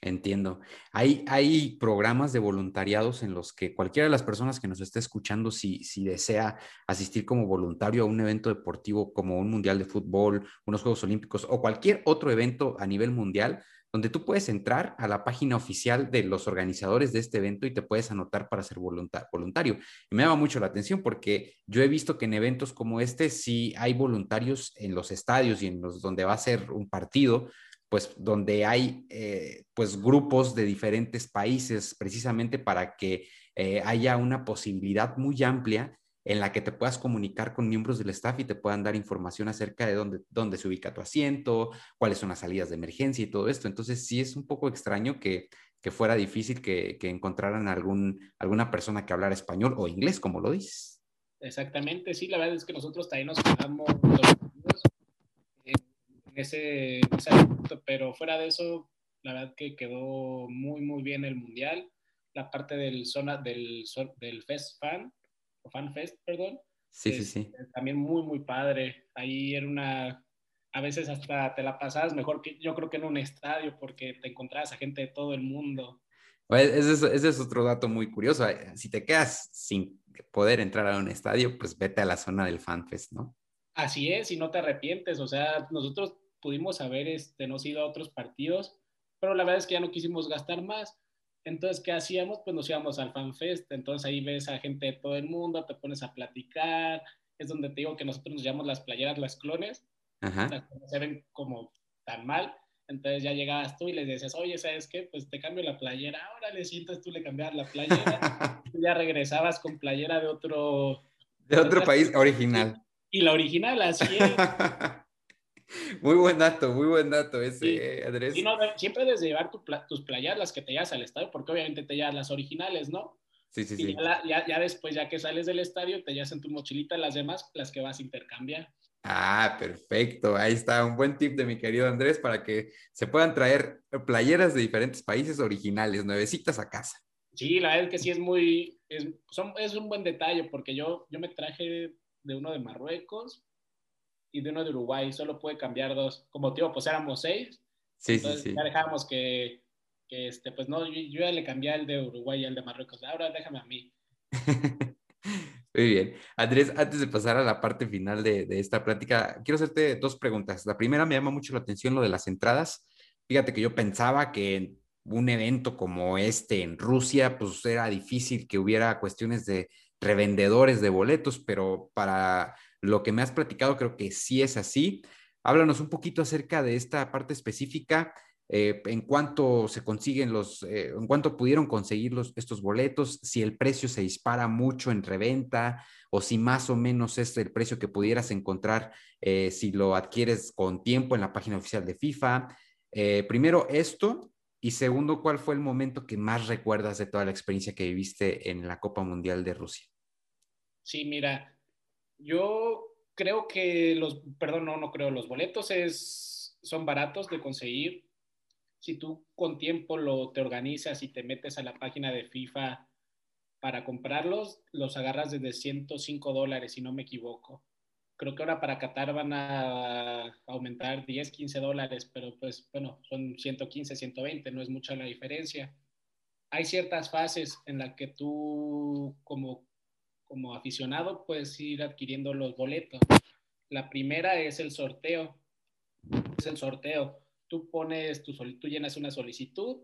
Entiendo. Hay, hay programas de voluntariados en los que cualquiera de las personas que nos esté escuchando, si, si desea asistir como voluntario a un evento deportivo como un mundial de fútbol, unos Juegos Olímpicos o cualquier otro evento a nivel mundial, donde tú puedes entrar a la página oficial de los organizadores de este evento y te puedes anotar para ser voluntario. Y me llama mucho la atención porque yo he visto que en eventos como este sí hay voluntarios en los estadios y en los donde va a ser un partido, pues donde hay eh, pues grupos de diferentes países precisamente para que eh, haya una posibilidad muy amplia en la que te puedas comunicar con miembros del staff y te puedan dar información acerca de dónde, dónde se ubica tu asiento, cuáles son las salidas de emergencia y todo esto. Entonces sí es un poco extraño que, que fuera difícil que, que encontraran algún, alguna persona que hablara español o inglés, como lo dices. Exactamente, sí, la verdad es que nosotros también nos quedamos en ese, en ese pero fuera de eso, la verdad que quedó muy, muy bien el mundial. La parte del zona del, del Fest Fan, o Fan Fest, perdón. Sí, sí, sí. También muy, muy padre. Ahí era una, a veces hasta te la pasabas mejor que yo creo que en un estadio porque te encontrabas a gente de todo el mundo. Ese es, ese es otro dato muy curioso. Si te quedas sin poder entrar a un estadio, pues vete a la zona del FanFest, ¿no? Así es, y no te arrepientes. O sea, nosotros pudimos haber este, nos ido a otros partidos, pero la verdad es que ya no quisimos gastar más. Entonces, ¿qué hacíamos? Pues nos íbamos al FanFest. Entonces ahí ves a gente de todo el mundo, te pones a platicar. Es donde te digo que nosotros nos llamamos las playeras las clones. Ajá. Las clones se ven como tan mal. Entonces ya llegabas tú y les decías, oye, ¿sabes qué? Pues te cambio la playera. Ahora le sientes tú le cambiar la playera. tú ya regresabas con playera de otro... De otro país original. Y la original, así es. Muy buen dato, muy buen dato ese, eh, Andrés. Y no, siempre debes llevar tus playeras, las que te llevas al estadio, porque obviamente te llevas las originales, ¿no? Sí, sí, sí. Ya, ya, después, ya que sales del estadio, te llevas en tu mochilita las demás, las que vas a intercambiar. Ah, perfecto. Ahí está un buen tip de mi querido Andrés para que se puedan traer playeras de diferentes países originales, nuevecitas a casa. Sí, la verdad es que sí es muy, es, son, es un buen detalle porque yo, yo me traje de uno de Marruecos y de uno de Uruguay, solo puede cambiar dos. Como tío, pues éramos seis. Sí, sí, sí. Ya dejábamos que, que, este, pues no, yo, yo ya le cambié al de Uruguay y al de Marruecos. Ahora déjame a mí. Muy bien. Andrés, antes de pasar a la parte final de, de, esta plática, quiero hacerte dos preguntas. La primera me llama mucho la atención lo de las entradas. Fíjate que yo pensaba que un evento como este en Rusia, pues era difícil que hubiera cuestiones de revendedores de boletos, pero para lo que me has platicado creo que sí es así. Háblanos un poquito acerca de esta parte específica eh, en cuánto se consiguen los, eh, en cuánto pudieron conseguir los, estos boletos, si el precio se dispara mucho en reventa o si más o menos es el precio que pudieras encontrar eh, si lo adquieres con tiempo en la página oficial de FIFA. primero esto y segundo, ¿cuál fue el momento que más recuerdas de toda la experiencia que viviste en la Copa Mundial de Rusia? Sí, mira, yo creo que los, perdón, no, no creo, los boletos es, son baratos de conseguir si tú con tiempo lo te organizas y te metes a la página de FIFA para comprarlos, los agarras desde 105 dólares, si no me equivoco. Creo que ahora para Qatar van a aumentar 10, 15 dólares, pero pues bueno, son 115, 120, no es mucha la diferencia. Hay ciertas fases en las que tú como, como aficionado puedes ir adquiriendo los boletos. La primera es el sorteo. Es el sorteo tú pones tu tú llenas una solicitud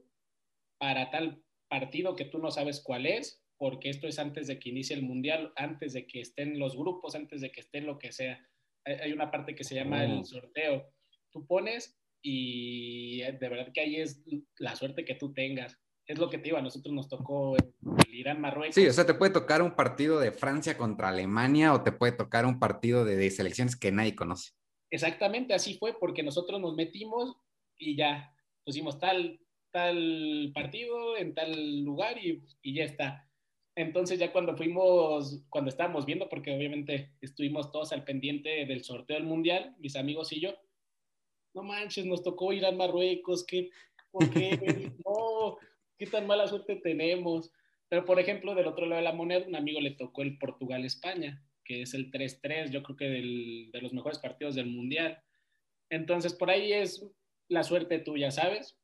para tal partido que tú no sabes cuál es, porque esto es antes de que inicie el mundial, antes de que estén los grupos, antes de que estén lo que sea. Hay una parte que se llama el oh. sorteo. Tú pones y de verdad que ahí es la suerte que tú tengas. Es lo que te digo, a nosotros nos tocó el Irán-Marruecos. Sí, o sea, te puede tocar un partido de Francia contra Alemania o te puede tocar un partido de, de selecciones que nadie conoce. Exactamente, así fue, porque nosotros nos metimos y ya pusimos tal, tal partido en tal lugar y, y ya está. Entonces ya cuando fuimos, cuando estábamos viendo, porque obviamente estuvimos todos al pendiente del sorteo del mundial, mis amigos y yo, no manches, nos tocó ir a Marruecos, ¿qué, ¿por qué? no, qué tan mala suerte tenemos. Pero por ejemplo, del otro lado de la moneda, un amigo le tocó el Portugal-España, que es el 3-3, yo creo que del, de los mejores partidos del mundial. Entonces por ahí es la suerte tuya, ¿sabes?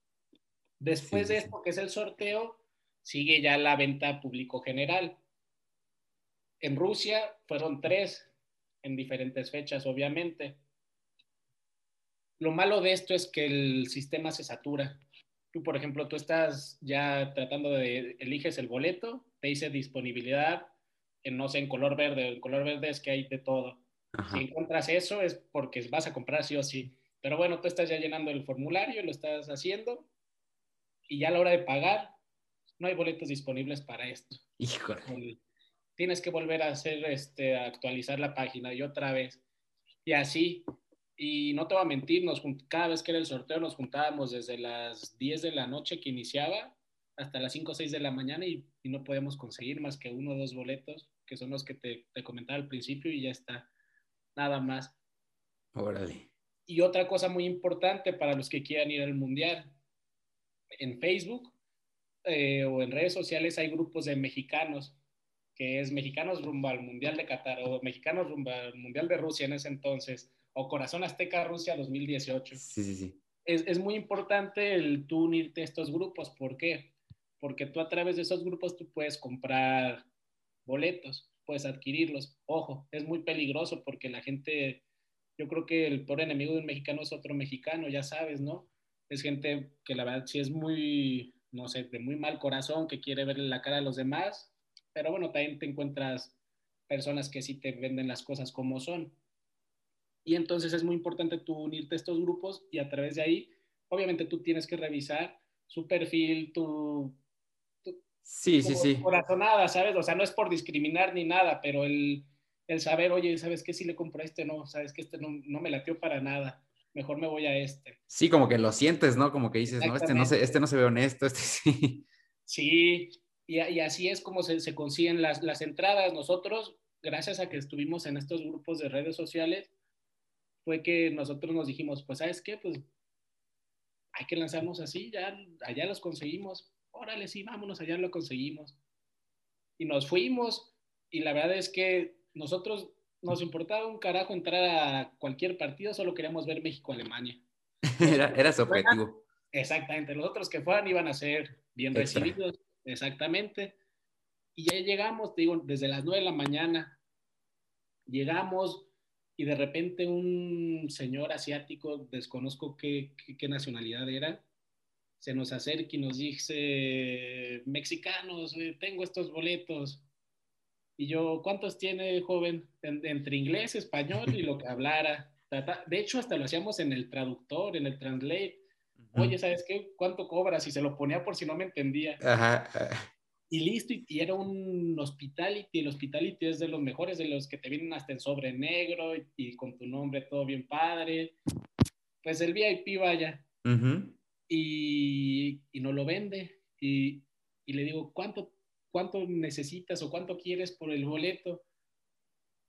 Después de esto, que es el sorteo, sigue ya la venta público general. En Rusia fueron tres en diferentes fechas, obviamente. Lo malo de esto es que el sistema se satura. Tú, por ejemplo, tú estás ya tratando de, eliges el boleto, te dice disponibilidad, en, no sé, en color verde. En color verde es que hay de todo. Si encuentras eso es porque vas a comprar sí o sí. Pero bueno, tú estás ya llenando el formulario, lo estás haciendo y ya a la hora de pagar no hay boletos disponibles para esto. Híjole. tienes que volver a hacer, este, actualizar la página y otra vez. Y así, y no te voy a mentir, nos, cada vez que era el sorteo nos juntábamos desde las 10 de la noche que iniciaba hasta las 5 o 6 de la mañana y, no podemos conseguir más que uno o dos boletos, que son los que te, te comentaba al principio y ya está, nada más. Órale. Y otra cosa muy importante para los que quieran ir al Mundial, en Facebook eh, o en redes sociales hay grupos de mexicanos, que es Mexicanos rumbo al Mundial de Qatar o Mexicanos rumbo al Mundial de Rusia en ese entonces, o Corazón Azteca Rusia 2018. Sí, sí, sí. Es, es muy importante el tú unirte a estos grupos. ¿Por qué? Porque tú a través de esos grupos tú puedes comprar boletos, puedes adquirirlos. Ojo, es muy peligroso porque la gente, yo creo que el peor enemigo de un mexicano es otro mexicano, ya sabes, ¿no? Es gente que la verdad sí es muy, no sé, de muy mal corazón, que quiere verle la cara a los demás, pero bueno, también te encuentras personas que sí te venden las cosas como son. Y entonces es muy importante tú unirte a estos grupos y a través de ahí, obviamente tú tienes que revisar su perfil, tu... sí, sí, sí. Corazonada, ¿sabes? O sea, no es por discriminar ni nada, pero el, el saber, oye, ¿sabes qué? Si le compro a este, no, ¿sabes que Este no, no me latió para nada mejor me voy a este. Sí, como que lo sientes, ¿no? Como que dices, no, este no se, este no se ve honesto, este sí. Sí, y, y así es como se, se consiguen las, las, entradas. Nosotros, gracias a que estuvimos en estos grupos de redes sociales, fue que nosotros nos dijimos, pues, ¿sabes qué? Pues hay que lanzarnos así, ya allá los conseguimos. Órale, sí, vámonos, allá lo conseguimos. Y nos fuimos, y la verdad es que nosotros nos importaba un carajo entrar a cualquier partido, solo queríamos ver México-Alemania. era, era su objetivo. Exactamente, los otros que fueran iban a ser bien Extra. recibidos, exactamente. Y ya llegamos, te digo, desde las 9 de la mañana, llegamos y de repente un señor asiático, desconozco qué, qué, qué nacionalidad era, se nos acerca y nos dice, mexicanos, eh, tengo estos boletos, y yo, ¿cuántos tiene, joven? entre inglés, español y lo que hablara. De hecho, hasta lo hacíamos en el traductor, en el translate. Oye, ¿sabes qué? ¿Cuánto cobras? Y se lo ponía por si no me entendía. Ajá. Y listo, y, era un hospitality. El hospitality es de los mejores, de los que te vienen hasta en sobre negro y, con tu nombre todo bien padre. Pues el VIP, vaya. Uh -huh. y, y no lo vende. Y, y le digo, ¿cuánto cuánto necesitas o cuánto quieres por el boleto.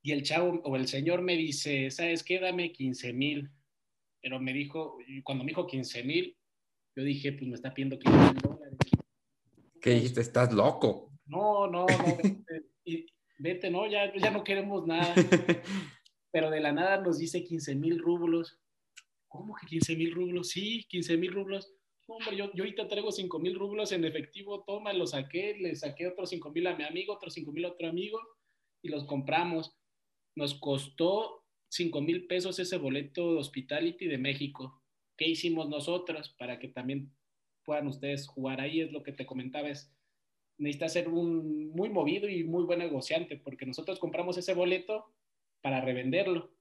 Y el chavo o el señor me dice, ¿sabes qué? Dame 15 mil. Pero me dijo, cuando me dijo 15 mil, yo dije, pues me está pidiendo 15 mil dólares. ¿Qué dijiste? ¿Estás loco? No, no, no. Vete, y, vete no, ya, ya no queremos nada. Pero de la nada nos dice 15 mil rublos. ¿Cómo que 15 mil rublos? Sí, 15 mil rublos hombre, yo, yo ahorita traigo 5 mil rublos en efectivo, toma, lo saqué, le saqué otros 5 mil a mi amigo, otros 5 mil a otro amigo y los compramos. Nos costó 5 mil pesos ese boleto de Hospitality de México. ¿Qué hicimos nosotros para que también puedan ustedes jugar ahí? Es lo que te comentaba, es necesita ser un muy movido y muy buen negociante, porque nosotros compramos ese boleto para revenderlo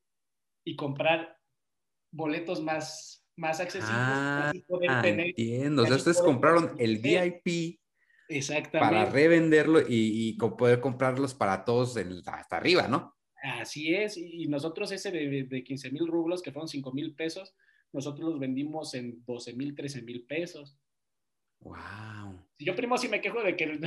y comprar boletos más más accesibles. Ah, poder tener, entiendo. O sea, ustedes compraron el VIP para revenderlo y, y, poder comprarlos para todos el, hasta arriba, ¿no? Así es. Y nosotros ese de, de 15 mil rublos, que fueron 5 mil pesos, nosotros los vendimos en 12 mil, 13 mil pesos. Wow. Yo primo sí me quejo de que,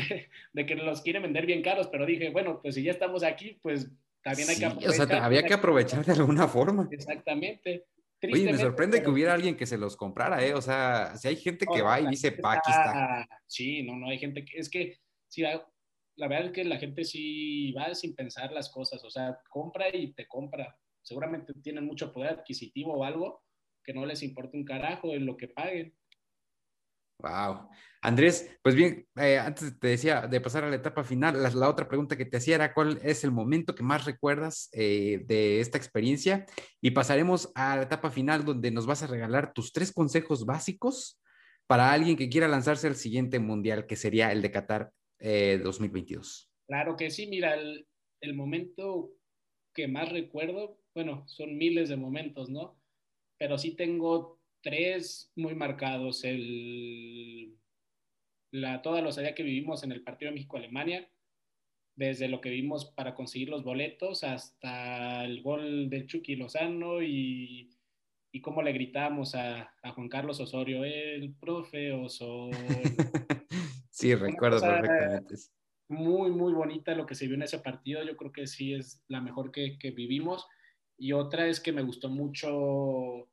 de, que los quiere vender bien caros, pero dije, bueno, pues si ya estamos aquí, pues también hay sí, que aprovechar. O sea, había que aprovechar de alguna forma. Exactamente. Oye, me sorprende que hubiera alguien que se los comprara, ¿eh? O sea, si hay gente que va y dice, pa, aquí está. Sí, no, no, hay gente que, es que, sí, la verdad es que la gente sí va sin pensar las cosas, o sea, compra y te compra. Seguramente tienen mucho poder adquisitivo o algo que no les importa un carajo en lo que paguen. Wow. Andrés, pues bien, eh, antes te decía de pasar a la etapa final, la, otra pregunta que te hacía era cuál es el momento que más recuerdas eh, de esta experiencia y pasaremos a la etapa final donde nos vas a regalar tus tres consejos básicos para alguien que quiera lanzarse al siguiente mundial, que sería el de Qatar eh, 2022. Claro que sí, mira, el momento que más recuerdo, bueno, son miles de momentos, ¿no? Pero sí tengo tres muy marcados. El, la, toda la osadía que vivimos en el partido México-Alemania, desde lo que vimos para conseguir los boletos hasta el gol de Chucky Lozano y, y cómo le gritamos a, a, Juan Carlos Osorio, el profe Osorio. sí, recuerdo perfectamente. Muy, muy bonita lo que se vio en ese partido. Yo creo que sí es la mejor que, que vivimos. Y otra es que me gustó mucho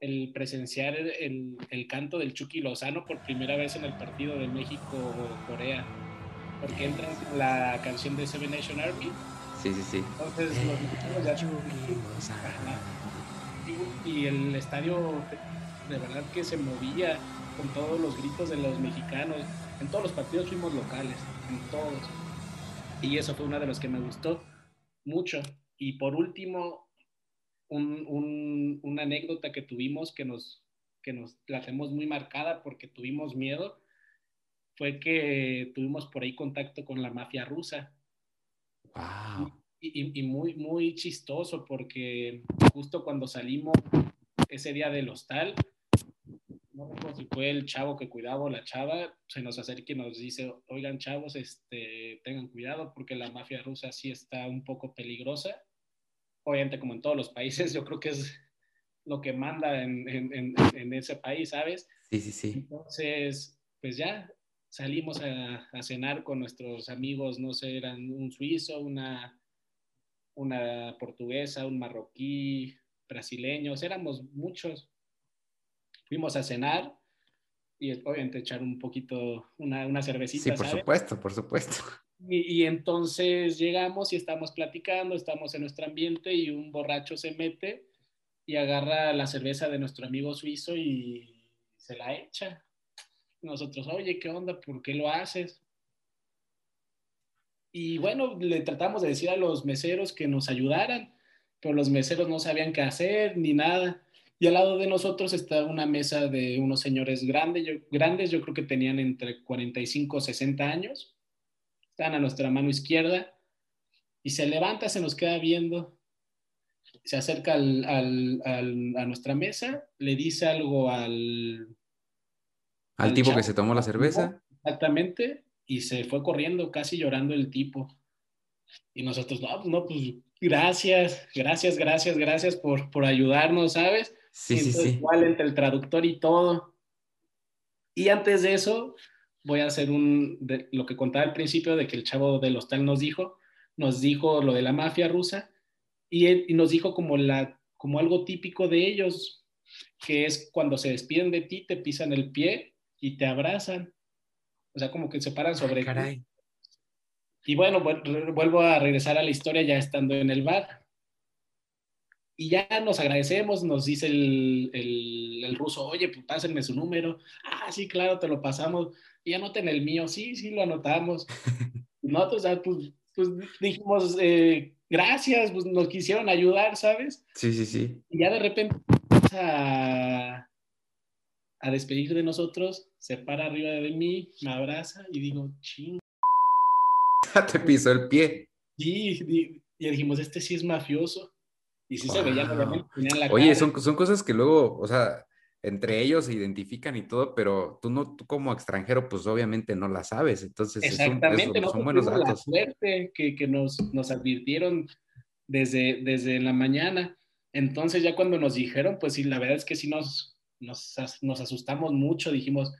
el presenciar el, el, canto del Chucky Lozano por primera vez en el partido de México-Corea porque entra la canción de Seven Nation Army. Sí, sí, sí. Entonces los y el estadio de verdad que se movía con todos los gritos de los mexicanos. En todos los partidos fuimos locales, en todos. Y eso fue una de las que me gustó mucho. Y por último, un, un, una anécdota que tuvimos que nos, que nos la hacemos muy marcada porque tuvimos miedo fue que tuvimos por ahí contacto con la mafia rusa. Wow. Y, y, muy, muy chistoso porque justo cuando salimos ese día del hostal, no recuerdo si fue el chavo que cuidaba o la chava, se nos acerca y nos dice, oigan chavos, este, tengan cuidado porque la mafia rusa sí está un poco peligrosa. Obviamente como en todos los países, yo creo que es lo que manda en, en, en ese país, ¿sabes? Sí, sí, sí. Entonces, pues ya salimos a, cenar con nuestros amigos, no sé, eran un suizo, una, una portuguesa, un marroquí, brasileños, éramos muchos. Fuimos a cenar y obviamente echar un poquito, una, una cervecita. Sí, por supuesto, por supuesto. Y, entonces llegamos y estamos platicando, estamos en nuestro ambiente y un borracho se mete y agarra la cerveza de nuestro amigo suizo y se la echa nosotros, oye, ¿qué onda? ¿Por qué lo haces? Y bueno, le tratamos de decir a los meseros que nos ayudaran, pero los meseros no sabían qué hacer ni nada. Y al lado de nosotros está una mesa de unos señores grandes, yo, grandes, yo creo que tenían entre 45 y 60 años. Están a nuestra mano izquierda y se levanta, se nos queda viendo, se acerca al, al, al, a nuestra mesa, le dice algo al, al tipo que se tomó la cerveza. Exactamente, y se fue corriendo, casi llorando el tipo. Y nosotros, no, no, pues gracias, gracias, gracias, gracias por, por ayudarnos, ¿sabes? Sí, sí, sí. Igual entre el traductor y todo. Y antes de eso, voy a hacer un, de, lo que contaba al principio de que el chavo del hostal nos dijo, nos dijo lo de la mafia rusa y, él, y nos dijo como, la, como algo típico de ellos, que es cuando se despiden de ti, te pisan el pie y te abrazan. O sea, como que se paran sobre Caray. Y bueno, vuelvo a regresar a la historia ya estando en el bar. Y ya nos agradecemos, nos dice el, el, el ruso, oye, pues pásenme su número. Ah, sí, claro, te lo pasamos. Y anoten el mío. Sí, sí, lo anotamos. Nosotros, pues, pues dijimos, eh, gracias, pues nos quisieron ayudar, ¿sabes? Sí, sí, sí. Y ya de repente a, a despedir de nosotros, se para arriba de mí, me abraza y digo, ching. Te pisó el pie. Sí, y, y dijimos, este sí es mafioso. Y sí wow. se veía, obviamente, la Oye, son, son cosas que luego, o sea, entre ellos se identifican y todo, pero tú no, tú como extranjero, pues obviamente no la sabes. Entonces, Exactamente, es un, es, son buenos datos. La suerte que, que nos, nos advirtieron desde, desde la mañana. Entonces, ya cuando nos dijeron, pues sí, la verdad es que sí nos, nos, nos, asustamos mucho, dijimos,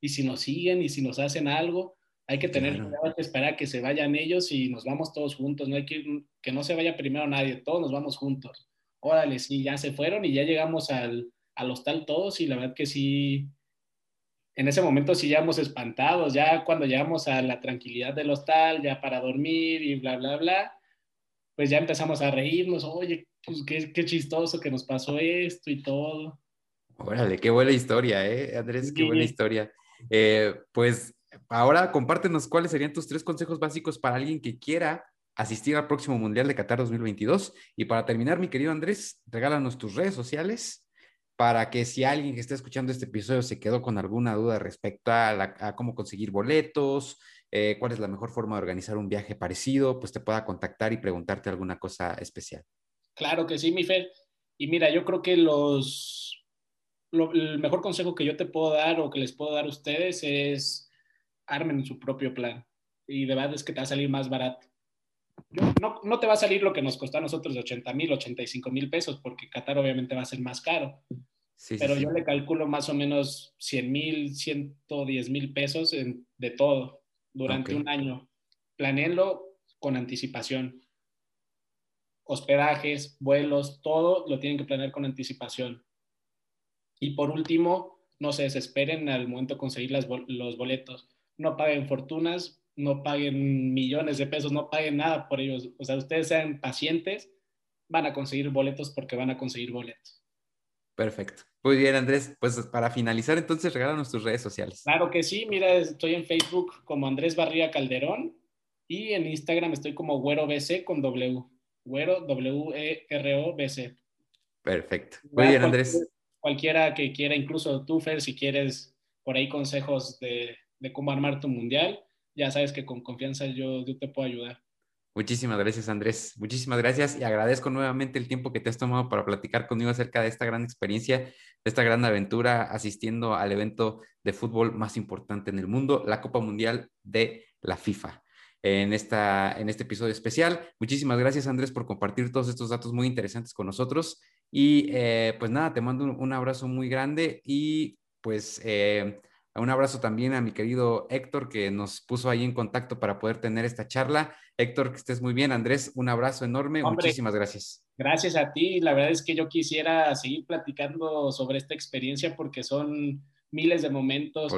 ¿y si nos siguen? ¿Y si nos hacen algo? Hay que tener claro. cuidado, esperar a que se vayan ellos y nos vamos todos juntos, no hay que, que no se vaya primero nadie, todos nos vamos juntos. Órale, sí, ya se fueron y ya llegamos al, al hostal todos y la verdad que sí, en ese momento sí llegamos espantados, ya cuando llegamos a la tranquilidad del hostal, ya para dormir y bla, bla, bla, pues ya empezamos a reírnos, oye, pues qué, qué chistoso que nos pasó esto y todo. Órale, qué buena historia, ¿eh, Andrés? Qué buena historia. Eh, pues ahora compártenos cuáles serían tus tres consejos básicos para alguien que quiera asistir al próximo Mundial de Qatar 2022. Y para terminar, mi querido Andrés, regálanos tus redes sociales para que si alguien que está escuchando este episodio se quedó con alguna duda respecto a, cómo conseguir boletos, eh, cuál es la mejor forma de organizar un viaje parecido, pues te pueda contactar y preguntarte alguna cosa especial. Claro que sí, mi Fer. Y mira, yo creo que los, lo, el mejor consejo que yo te puedo dar o que les puedo dar a ustedes es armen su propio plan. y de verdad es que te va a salir más barato. No, no, te va a salir lo que nos costó a nosotros de 80 mil, 85 mil pesos, porque Qatar obviamente va a ser más caro. Sí, pero yo le calculo más o menos 100 mil, 110 mil pesos de todo durante un año. Planeenlo con anticipación. Hospedajes, vuelos, todo lo tienen que planear con anticipación. Y por último, no se desesperen al momento de conseguir los boletos. No paguen fortunas, no paguen millones de pesos, no paguen nada por ellos. O sea, ustedes sean pacientes, van a conseguir boletos porque van a conseguir boletos. Perfecto. Muy bien, Andrés. Pues para finalizar, entonces regálanos tus redes sociales. Claro que sí. Mira, estoy en Facebook como Andrés Barría Calderón y en Instagram estoy como Güero BC con W. Güero W-E-R-O-B-C. Perfecto. Muy bien, Andrés. Cualquiera que quiera, incluso tú, Fer, si quieres por ahí consejos de, cómo armar tu mundial, ya sabes que con confianza yo, yo te puedo ayudar. Muchísimas gracias, Andrés. Muchísimas gracias y agradezco nuevamente el tiempo que te has tomado para platicar conmigo acerca de esta gran experiencia, de esta gran aventura asistiendo al evento de fútbol más importante en el mundo, la Copa Mundial de la FIFA. En, esta, en este episodio especial. Muchísimas gracias, Andrés, por compartir todos estos datos muy interesantes con nosotros. Y eh, pues nada, te mando un, abrazo muy grande y pues eh, un abrazo también a mi querido Héctor que nos puso ahí en contacto para poder tener esta charla. Héctor, que estés muy bien. Andrés, un abrazo enorme. Muchísimas gracias. Gracias a ti. La verdad es que yo quisiera seguir platicando sobre esta experiencia porque son miles de momentos,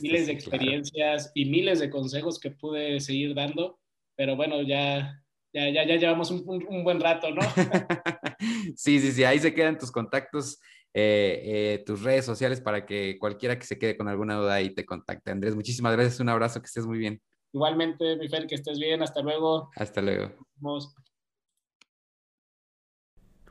miles de experiencias y miles de consejos que pude seguir dando. Pero bueno, ya, ya, ya, ya llevamos un, un buen rato, ¿no? sí, sí, sí. Ahí se quedan tus contactos eh, eh, tus redes sociales para que cualquiera que se quede con alguna duda ahí te contacte. Andrés, muchísimas gracias, un abrazo, que estés muy bien. Igualmente, mi que estés bien, hasta luego. Hasta luego.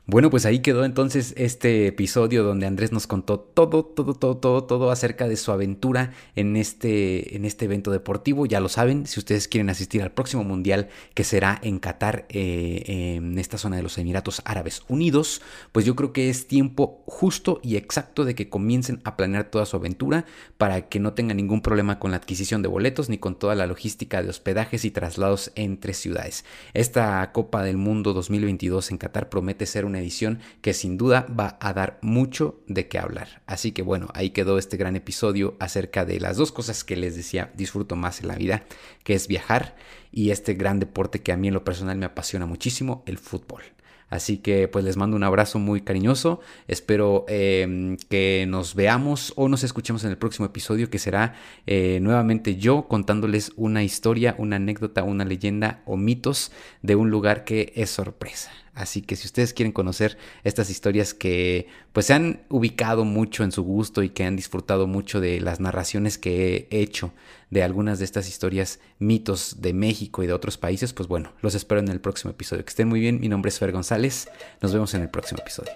Bueno, pues ahí quedó entonces este episodio donde Andrés nos contó todo, todo, todo, todo, todo acerca de su aventura en este, en este evento deportivo. Ya lo saben, si ustedes quieren asistir al próximo mundial que será en Qatar, eh, en esta zona de los Emiratos Árabes Unidos, pues yo creo que es tiempo justo y exacto de que comiencen a planear toda su aventura para que no tengan ningún problema con la adquisición de boletos ni con toda la logística de hospedajes y traslados entre ciudades. Esta Copa del Mundo 2022 en Qatar promete ser un edición que sin duda va a dar mucho de qué hablar. Así que bueno, ahí quedó este gran episodio acerca de las dos cosas que les decía disfruto más en la vida, que es viajar y este gran deporte que a mí en lo personal me apasiona muchísimo, el fútbol. Así que pues les mando un abrazo muy cariñoso. Espero em, que nos veamos o nos escuchemos en el próximo episodio que será eh, nuevamente yo contándoles una historia, una anécdota, una leyenda o mitos de un lugar que es sorpresa. Así que si ustedes quieren conocer estas historias que pues se han ubicado mucho en su gusto y que han disfrutado mucho de las narraciones que he hecho de algunas de estas historias, mitos de México y de otros países, pues bueno, los espero en el próximo episodio. Que estén muy bien, mi nombre es Fer González, nos vemos en el próximo episodio.